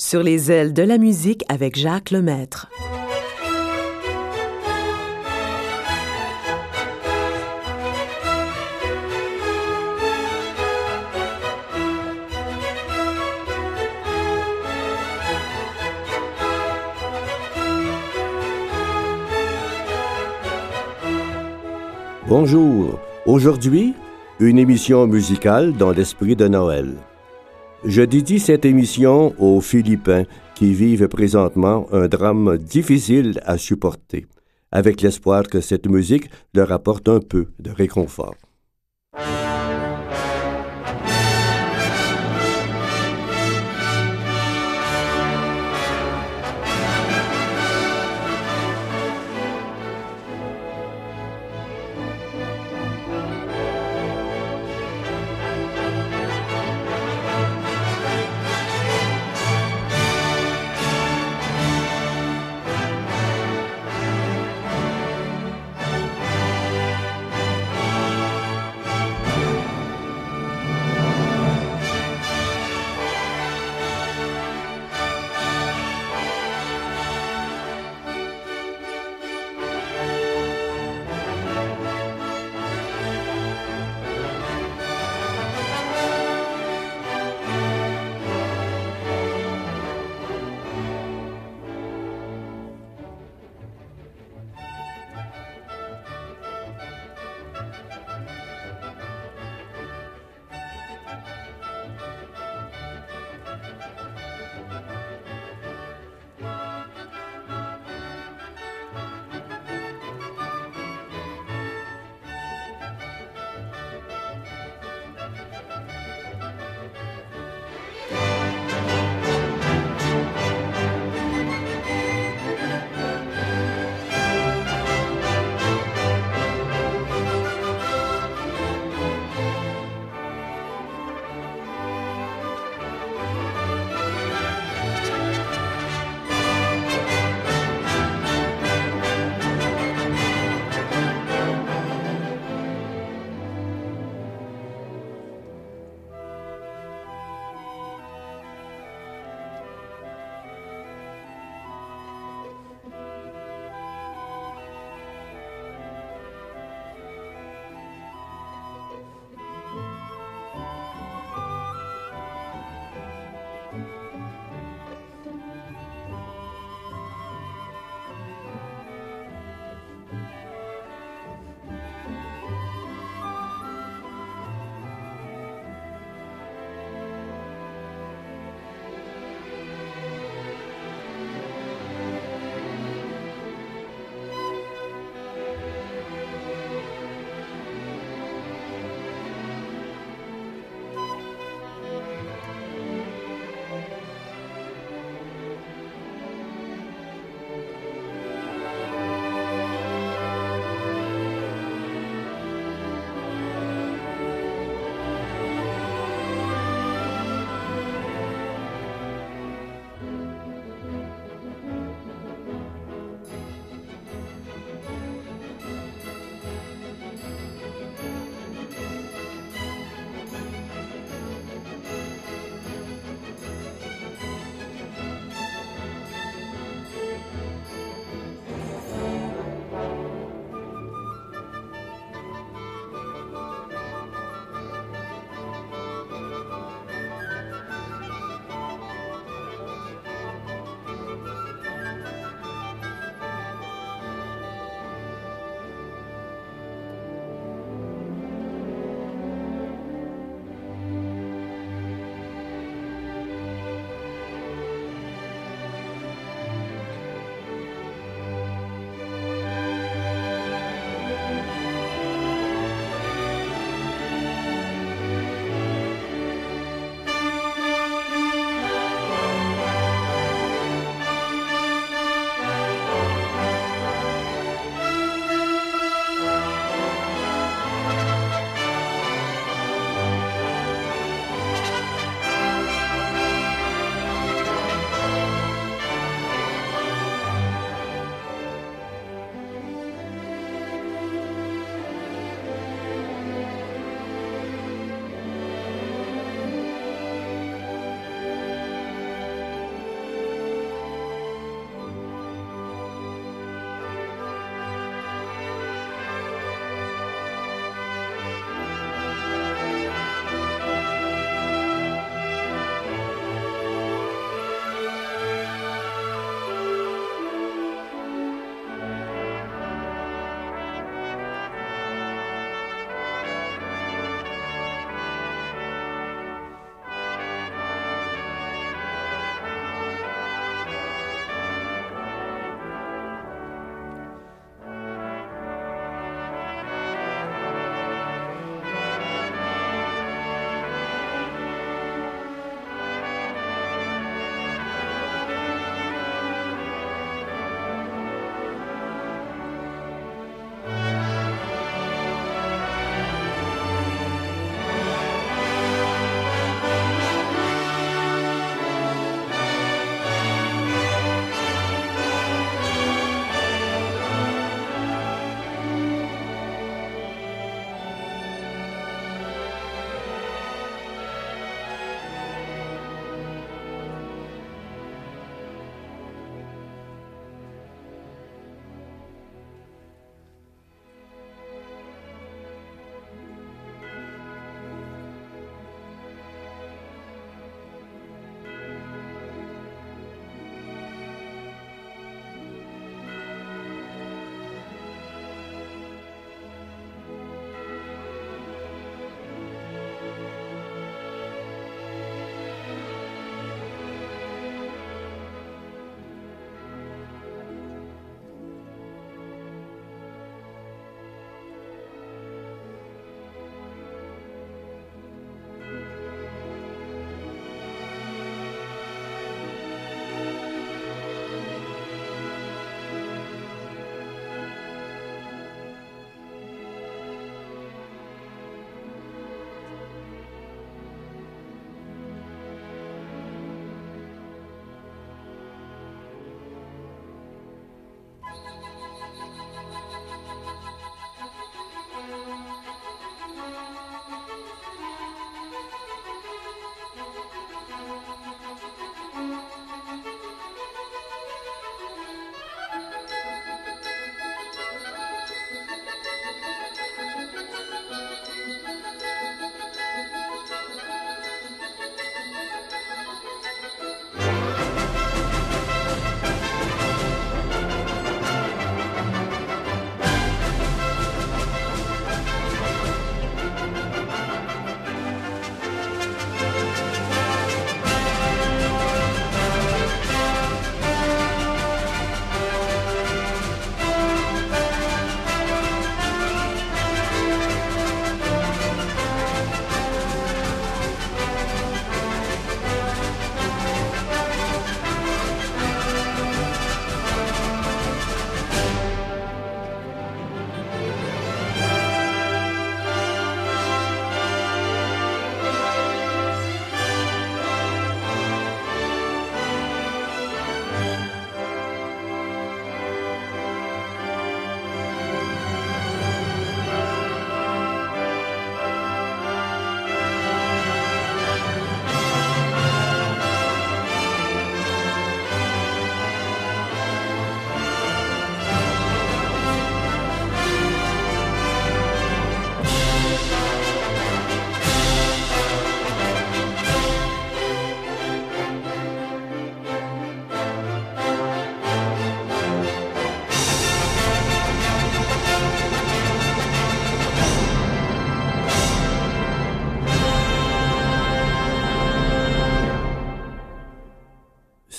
Sur les ailes de la musique avec Jacques Lemaître. Bonjour. Aujourd'hui, une émission musicale dans l'esprit de Noël. Je dédie cette émission aux Philippins qui vivent présentement un drame difficile à supporter, avec l'espoir que cette musique leur apporte un peu de réconfort.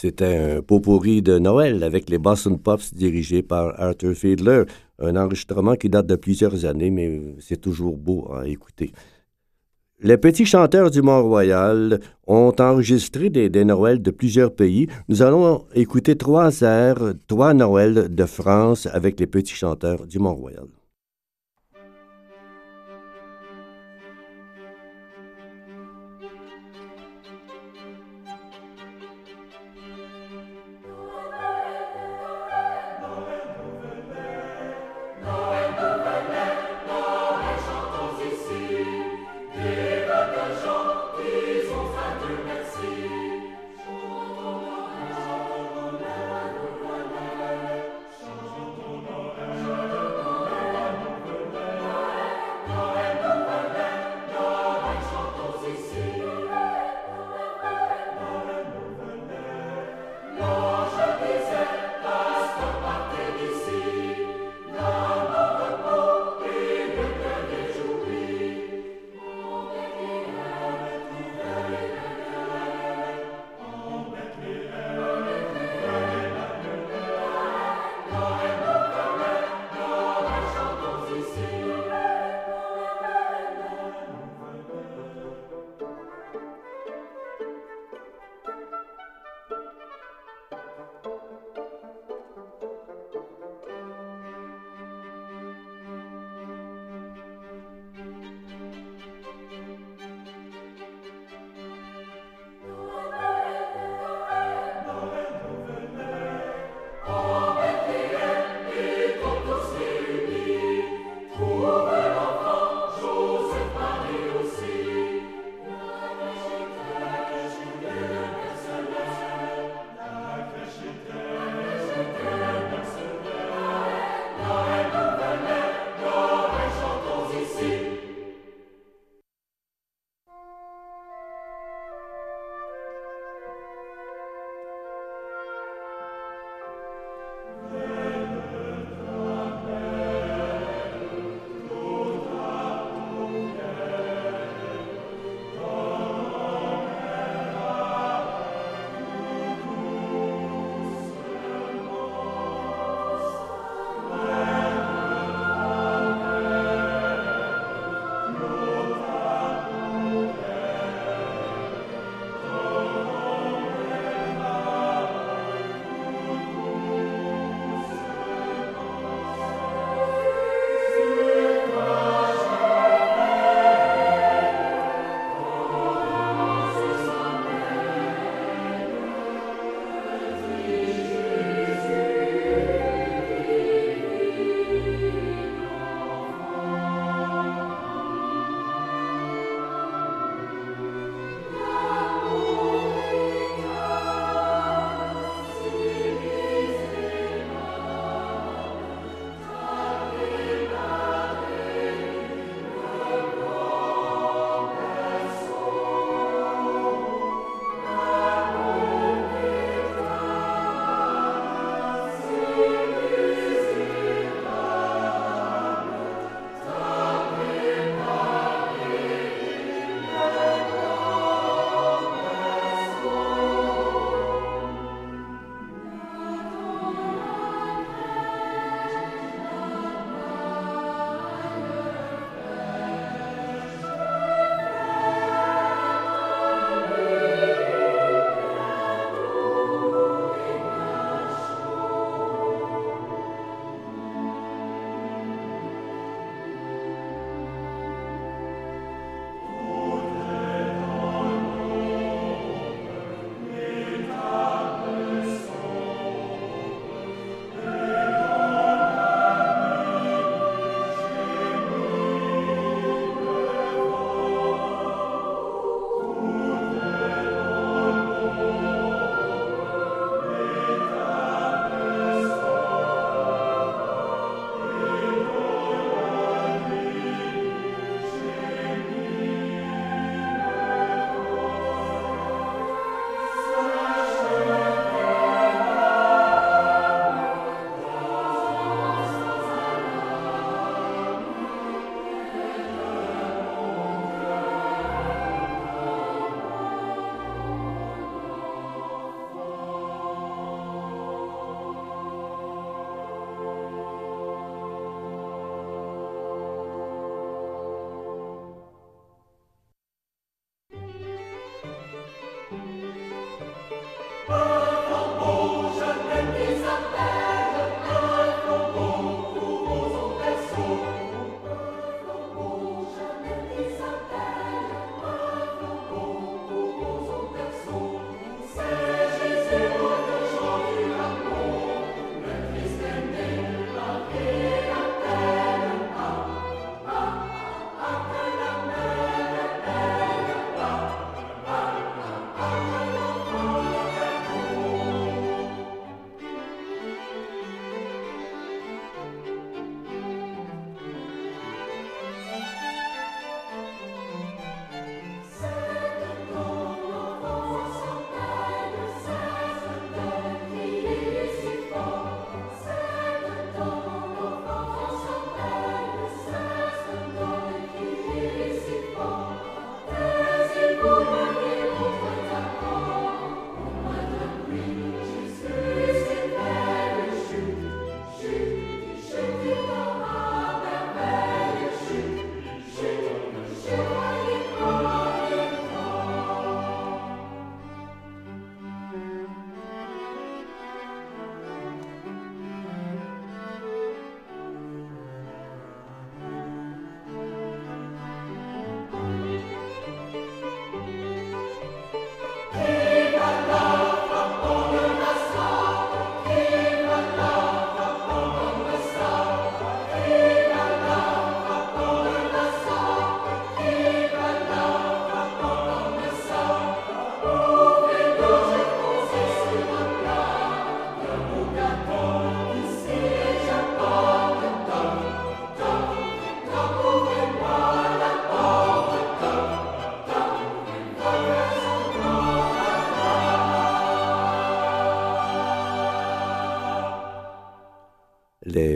C'était un pot pourri de Noël avec les Boston Pops dirigés par Arthur Fiedler, un enregistrement qui date de plusieurs années, mais c'est toujours beau à écouter. Les petits chanteurs du Mont-Royal ont enregistré des, des Noëls de plusieurs pays. Nous allons écouter trois airs, trois Noëls de France avec les petits chanteurs du Mont-Royal.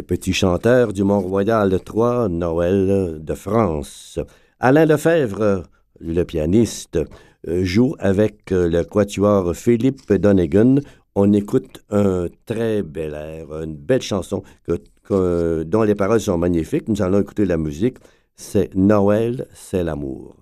Les petits chanteurs du Mont-Royal Troyes, Noël de France. Alain Lefebvre, le pianiste, joue avec le quatuor Philippe Donegan. On écoute un très bel air, une belle chanson dont les paroles sont magnifiques. Nous allons écouter la musique. C'est Noël, c'est l'amour.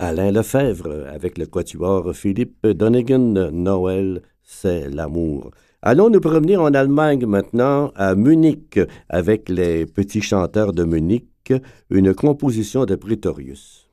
Alain Lefebvre avec le quatuor Philippe Donegan. Noël, c'est l'amour. Allons nous promener en Allemagne maintenant, à Munich, avec les petits chanteurs de Munich, une composition de Pretorius.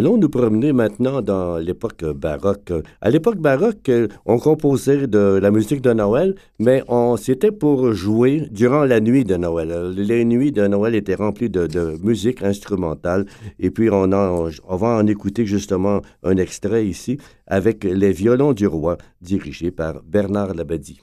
Allons nous promener maintenant dans l'époque baroque. À l'époque baroque, on composait de la musique de Noël, mais on c'était pour jouer durant la nuit de Noël. Les nuits de Noël étaient remplies de, musique instrumentale, et puis on, va en écouter justement un extrait ici avec les violons du roi, dirigé par Bernard Labadie.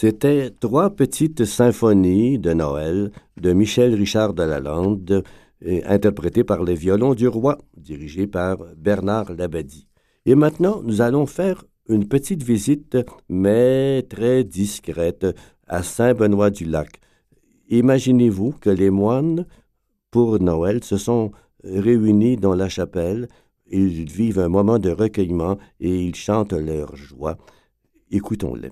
C'était trois petites symphonies de Noël de Michel Richard de Lalande, interprétées par les violons du roi, dirigés par Bernard Labadie. Et maintenant, nous allons faire une petite visite, mais très discrète, à Saint-Benoît-du-Lac. Imaginez-vous que les moines, pour Noël, se sont réunis dans la chapelle, ils vivent un moment de recueillement et ils chantent leur joie. Écoutons-les.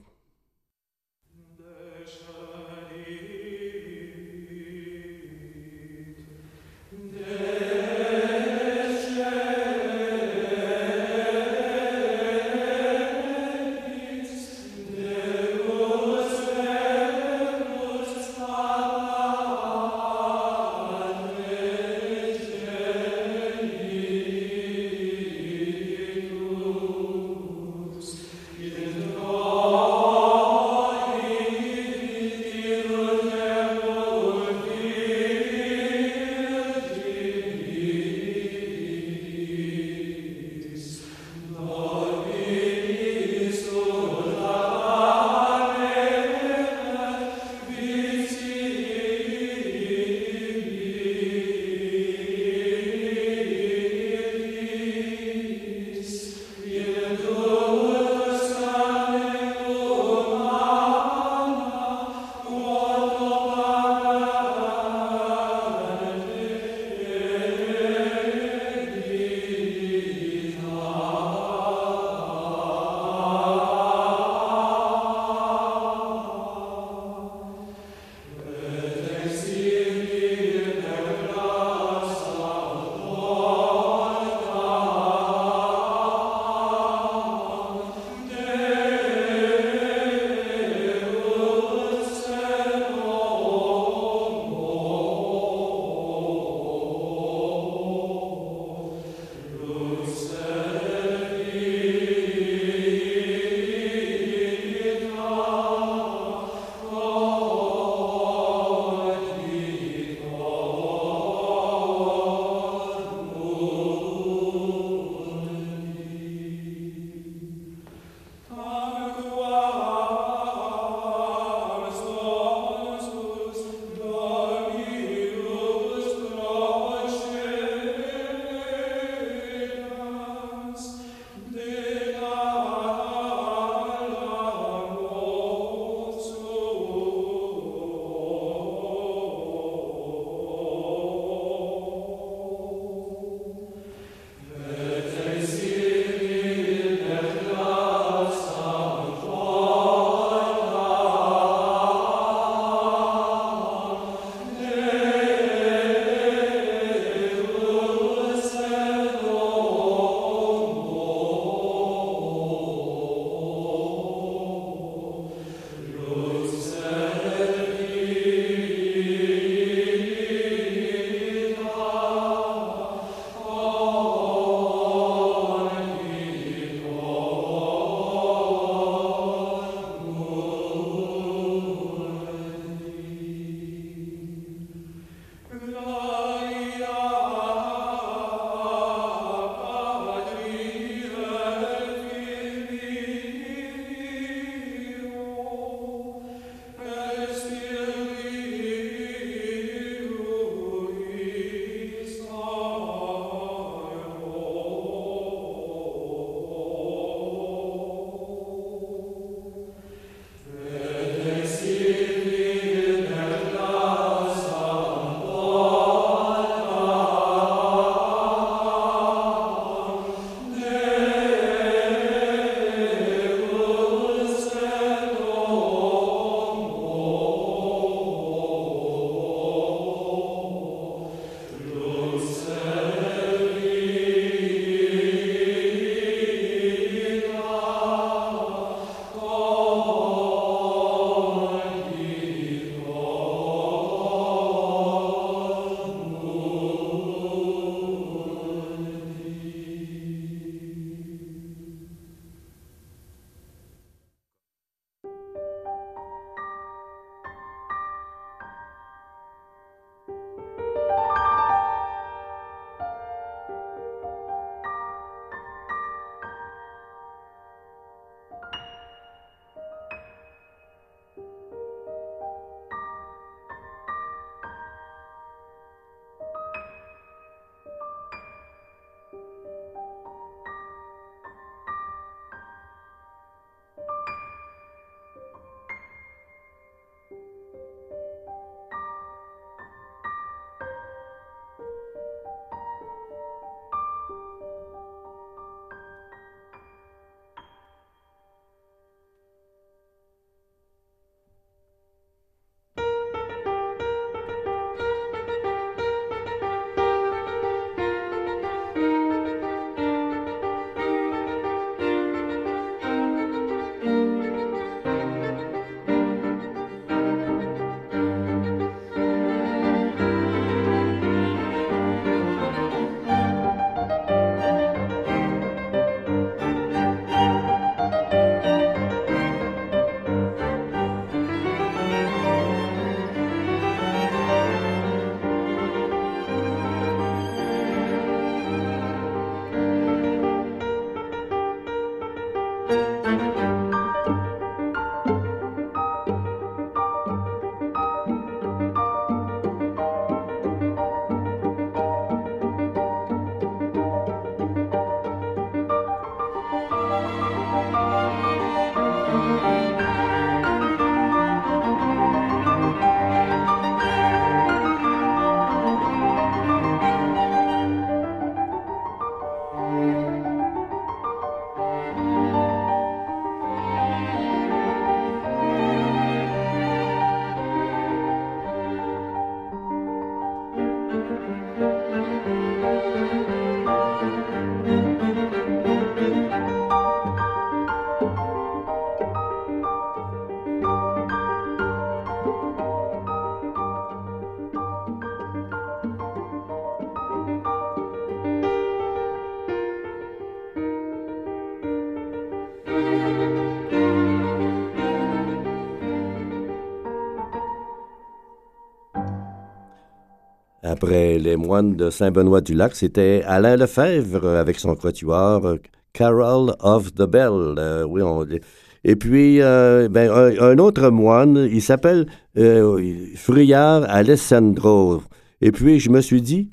Après les moines de Saint-Benoît-du-Lac, c'était Alain Lefebvre avec son quatuor euh, Carol of the Bell. Euh, Et puis, euh, ben, un, autre moine, il s'appelle euh, Friard Alessandro. Et puis, je me suis dit,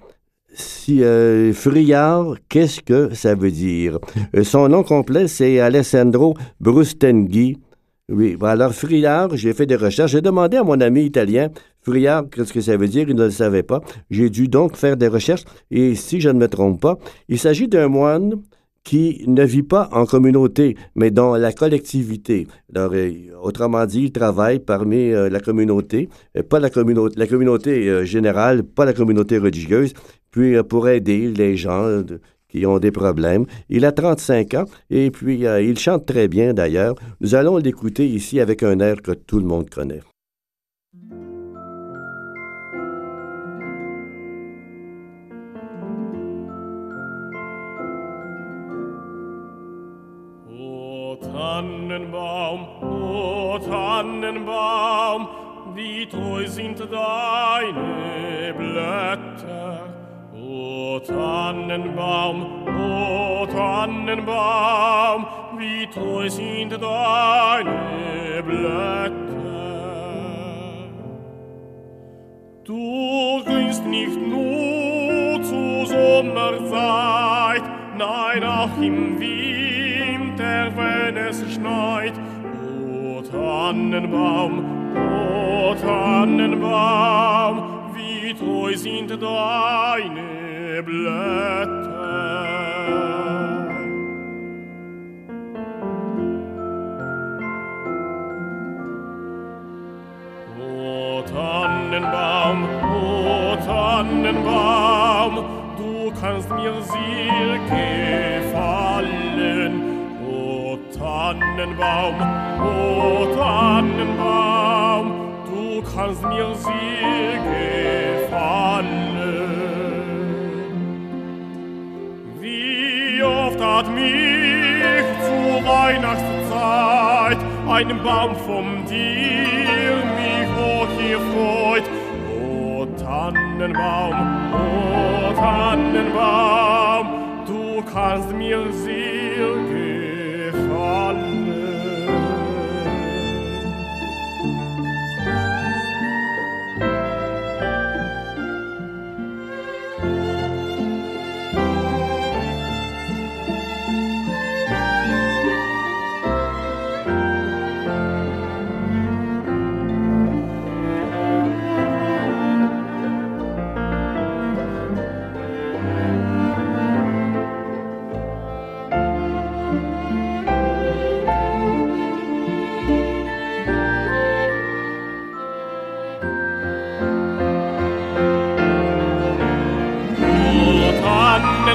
si Friard, qu'est-ce que ça veut dire? son nom complet, c'est Alessandro Brustenghi. Oui, alors Friard, j'ai fait des recherches. J'ai demandé à mon ami italien, Friard, qu'est-ce que ça veut dire? Il ne le savait pas. J'ai dû donc faire des recherches. Et si je ne me trompe pas, il s'agit d'un moine qui ne vit pas en communauté, mais dans la collectivité. Euh, autrement dit, il travaille parmi euh, la communauté, euh, pas la communauté, la générale, pas la communauté religieuse, puis pour aider les gens qui ont des problèmes. Il a 35 ans et puis il chante très bien d'ailleurs. Nous allons l'écouter ici avec un air que tout le monde connaît. Tannenbaum, o Tannenbaum, wie treu sind deine Blätter. O Tannenbaum, o Tannenbaum, wie treu sind deine Blätter. Du grünst nicht nur zur Sommerzeit, nein auch im Winter, wenn es schneit. O Tannenbaum, o Tannenbaum, wie treu sind deine Blätter. O Tannenbaum, o Tannenbaum, du kannst mir sehr gefallen. Tannenbaum, o Tannenbaum, du kannst mir sehr gefallen. hat mich zur Weihnachtszeit einen Baum vom dir mich hoch hier freut. O Tannenbaum, o Tannenbaum, du kannst mir sehr gefallen.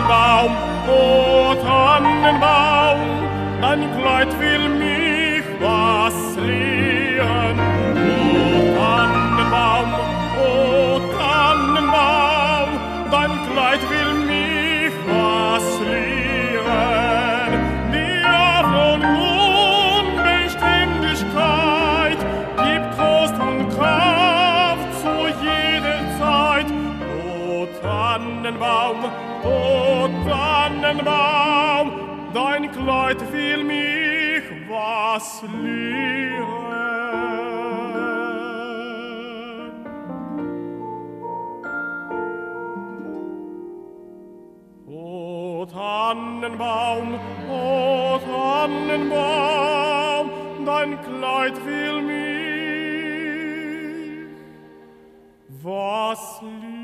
Tannenbaum, o Tannenbaum, dein Kleid will mich was liehen. O Tannenbaum, o Tannenbaum, dein Kleid will mich was liehen. Dir von Unbeständigkeit gibt Trost und Kraft zu jeder Zeit, o Tannenbaum, O Tannenbaum, dein Kleid will mich was lehren. O Tannenbaum, o Tannenbaum, dein Kleid will mich was lehren.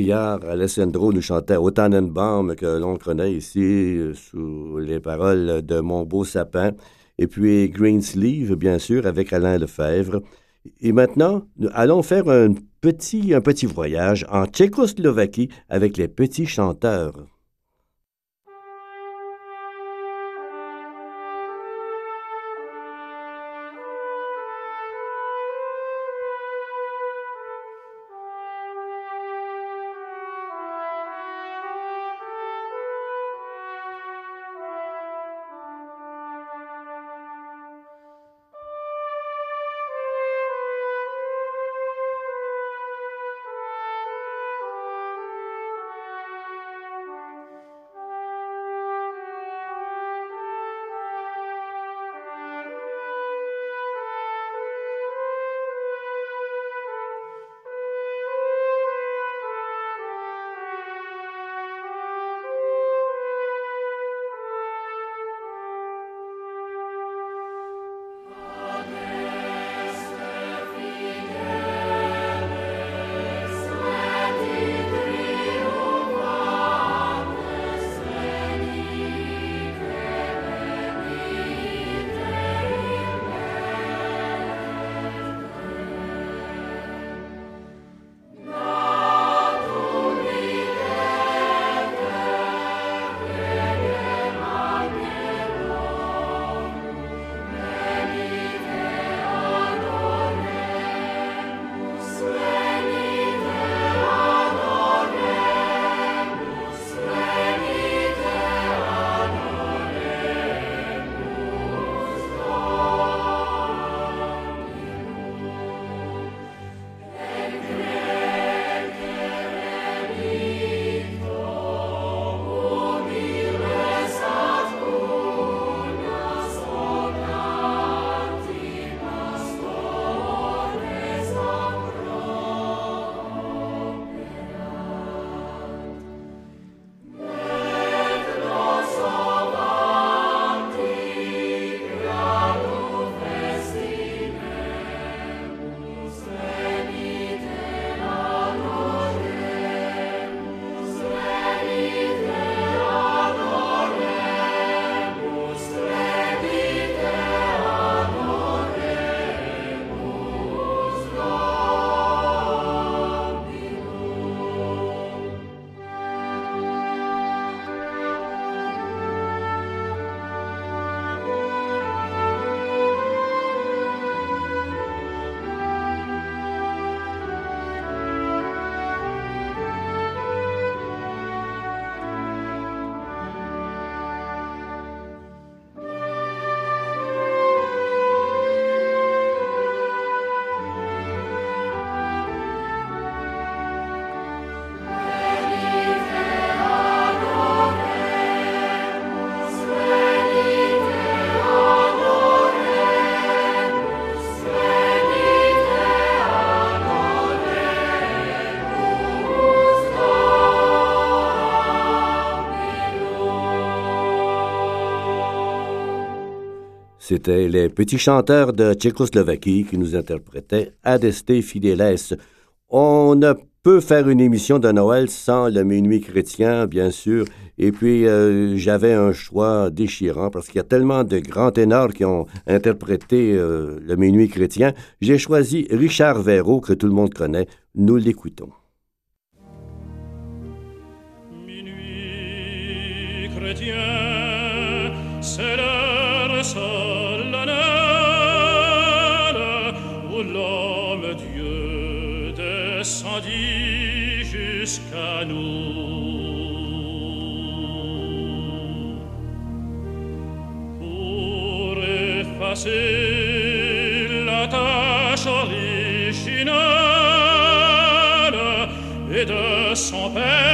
Riard, Alessandro nous chantait au Tannenbaum que l'on connaît ici euh, sous les paroles de Mon beau sapin. Et puis Greensleeve, bien sûr, avec Alain Lefebvre. Et maintenant, nous allons faire un petit, un petit voyage en Tchécoslovaquie avec les petits chanteurs. C'était les petits chanteurs de Tchécoslovaquie qui nous interprétaient Adeste Fideles. On ne peut faire une émission de Noël sans le minuit chrétien, bien sûr. Et puis, euh, j'avais un choix déchirant parce qu'il y a tellement de grands ténors qui ont interprété euh, le minuit chrétien. J'ai choisi Richard Verrault, que tout le monde connaît. Nous l'écoutons. Nous. Pour effacer la tâche originale et de son père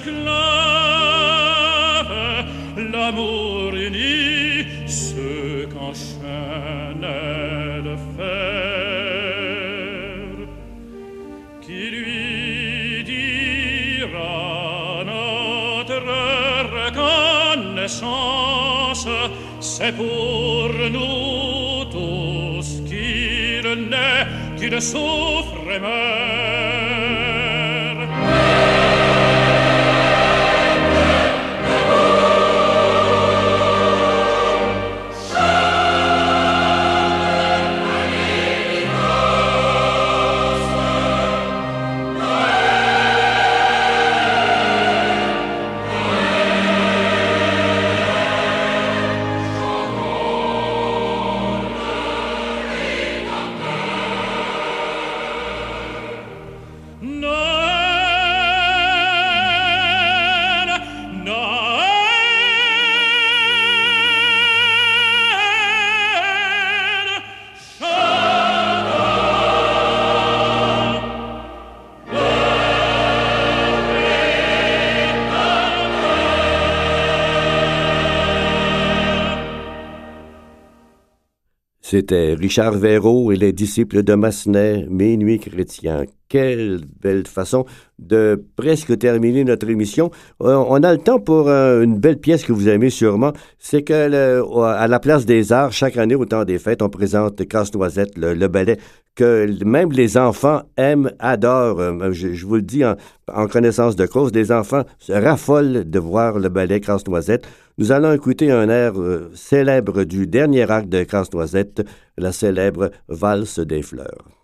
esclave, l'amour uni ce qu'enchaînait le fer, qui lui dira notre reconnaissance, c'est pour nous tous qu'il naît, qu'il souffre et meurt. Richard Verrault et les disciples de Massenet, Minuit chrétien. Quelle belle façon de presque terminer notre émission. Euh, on a le temps pour euh, une belle pièce que vous aimez sûrement. C'est que à la place des arts, chaque année au temps des fêtes, on présente Casse-Noisette, le ballet même les enfants aiment, adorent. Euh, Je, vous le dis en, en connaissance de cause, les enfants se raffolent de voir le ballet Casse-Noisette. Nous allons écouter un air euh, célèbre du dernier acte de Casse-Noisette, la célèbre Valse des fleurs.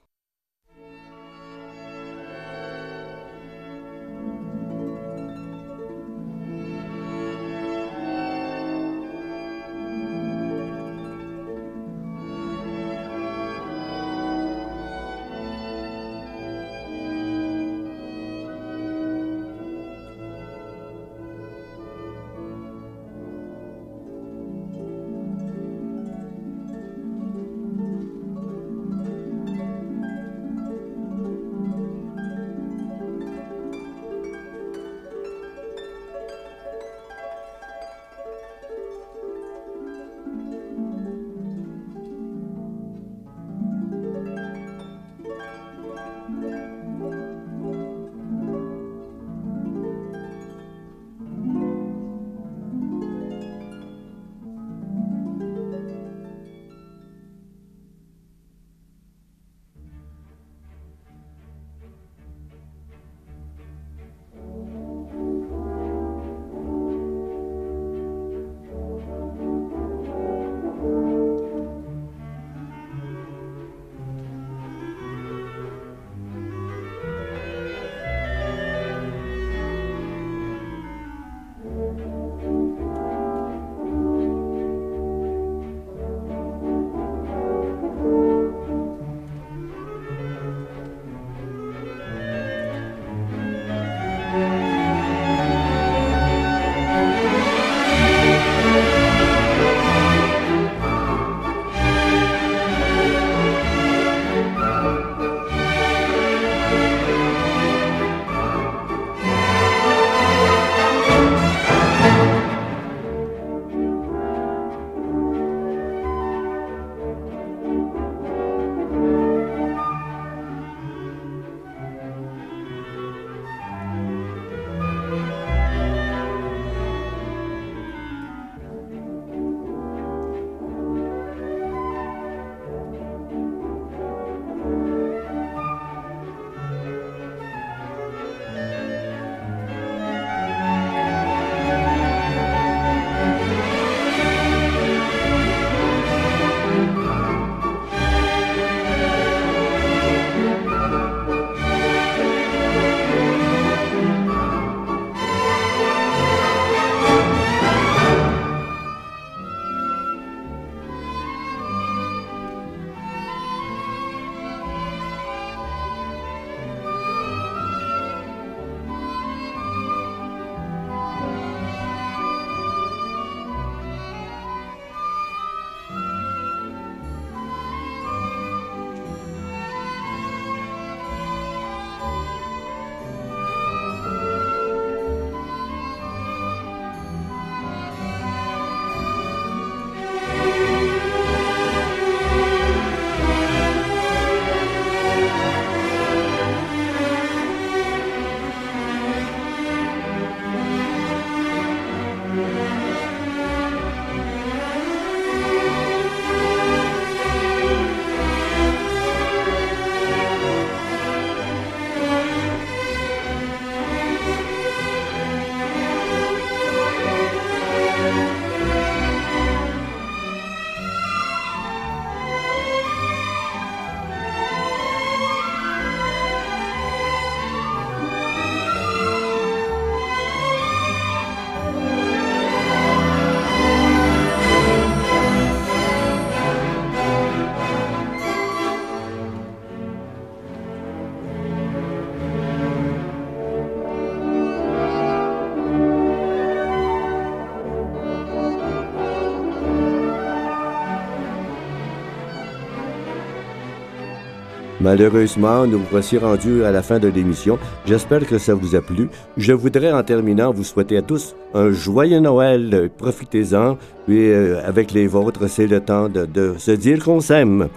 Malheureusement, nous voici rendus à la fin de l'émission. J'espère que ça vous a plu. Je voudrais en terminant vous souhaiter à tous un joyeux Noël. Profitez-en. Puis euh, avec les vôtres, c'est le temps de, de se dire qu'on s'aime.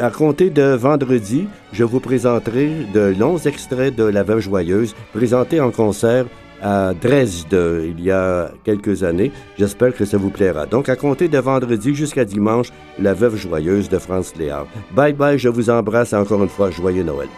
À compter de vendredi, je vous présenterai de longs extraits de La Veuve Joyeuse présentés en concert à Dresde il y a quelques années. J'espère que ça vous plaira. Donc, à compter de vendredi jusqu'à dimanche, La Veuve Joyeuse de France Léard. Bye bye, je vous embrasse encore une fois. Joyeux Noël.